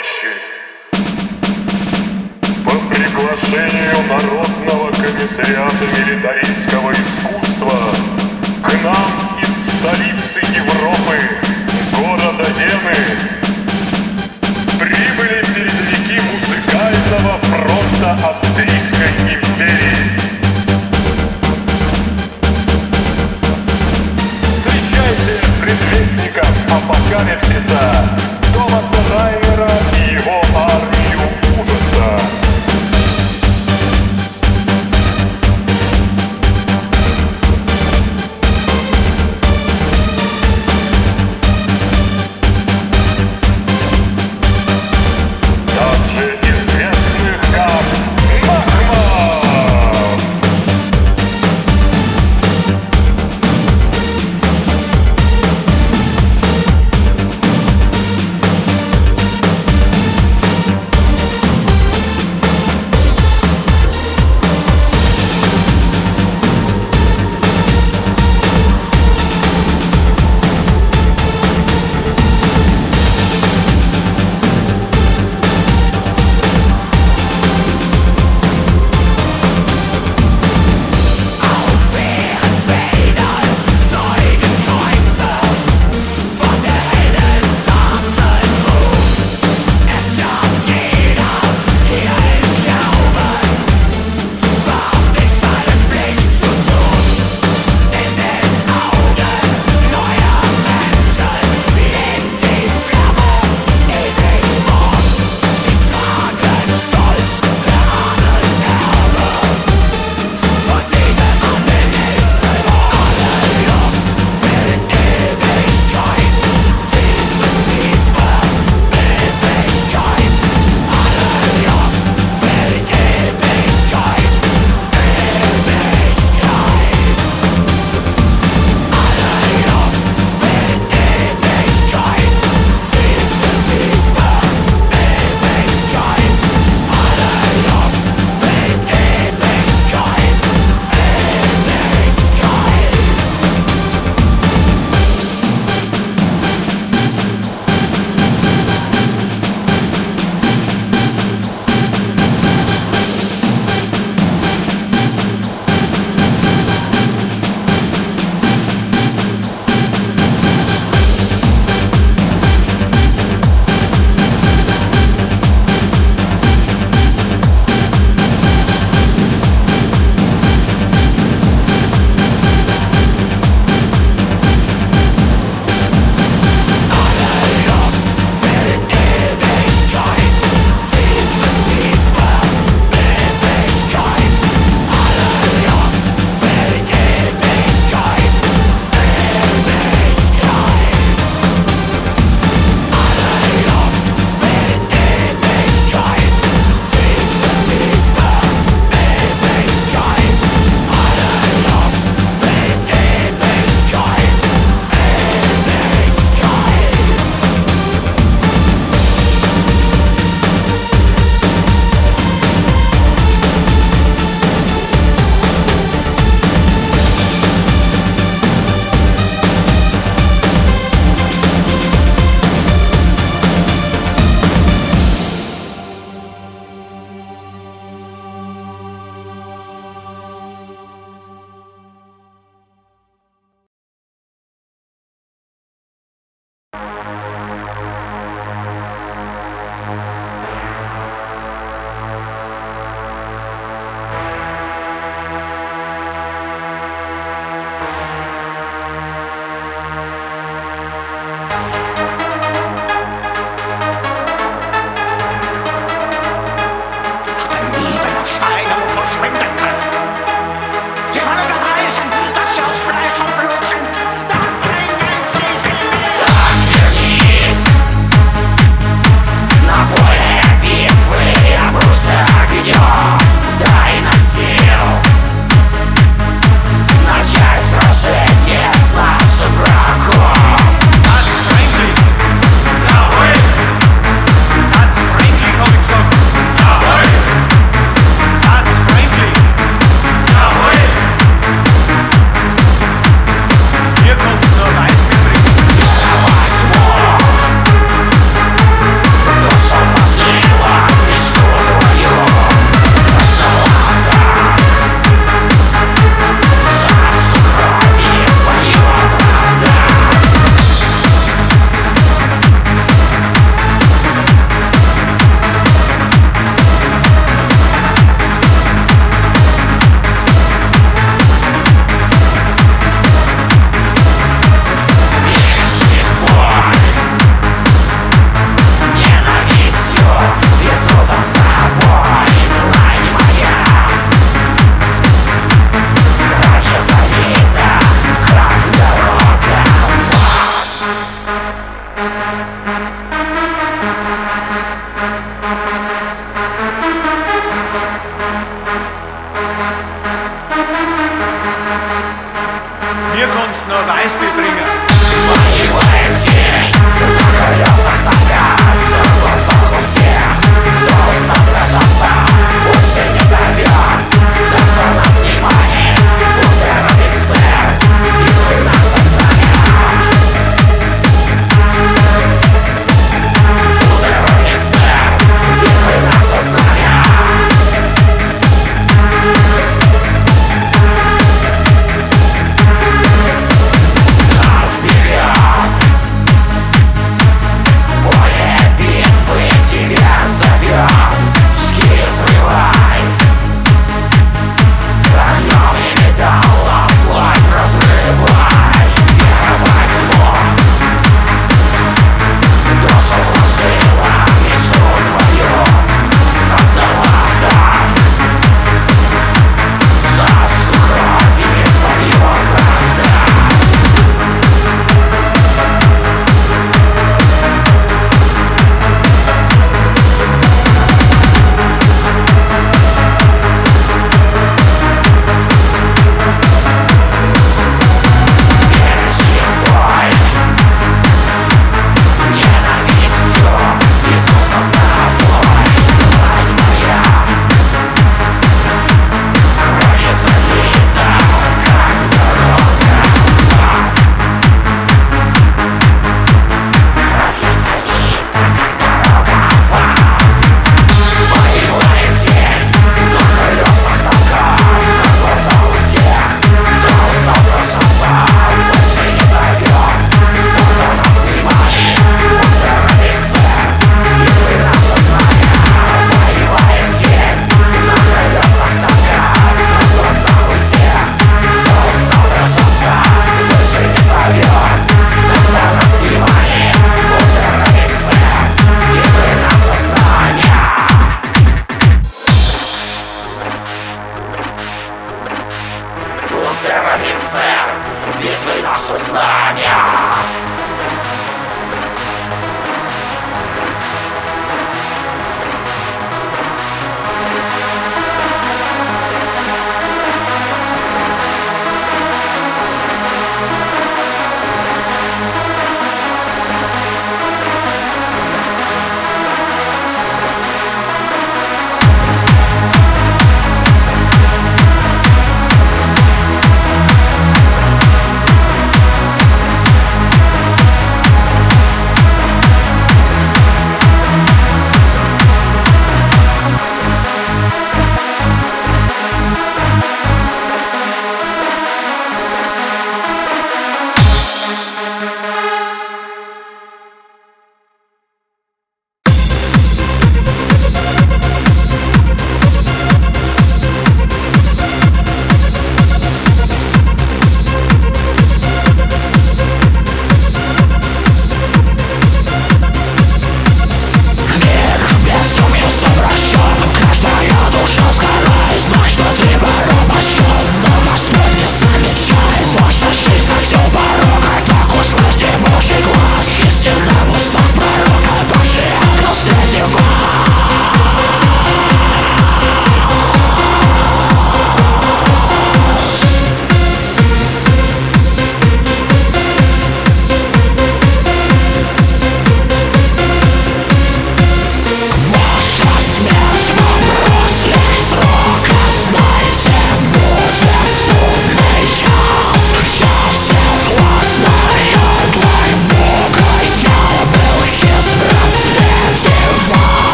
товарищи! По приглашению Народного комиссариата милитаристского искусства к нам из столицы Европы, города Вены, прибыли передовики музыкального фронта Австрийской империи. Встречайте предвестников апокалипсиса Томаса Райнера